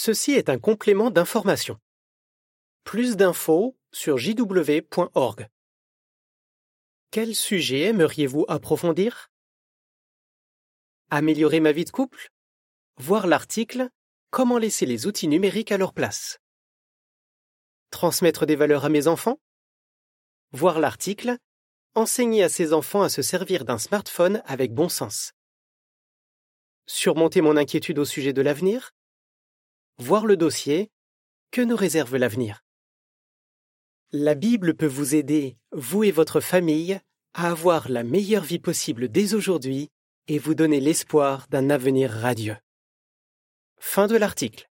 Ceci est un complément d'information. Plus d'infos sur jw.org. Quel sujet aimeriez-vous approfondir? Améliorer ma vie de couple? Voir l'article Comment laisser les outils numériques à leur place? Transmettre des valeurs à mes enfants? Voir l'article Enseigner à ses enfants à se servir d'un smartphone avec bon sens. Surmonter mon inquiétude au sujet de l'avenir? Voir le dossier Que nous réserve l'avenir? La Bible peut vous aider, vous et votre famille, à avoir la meilleure vie possible dès aujourd'hui et vous donner l'espoir d'un avenir radieux. Fin de l'article.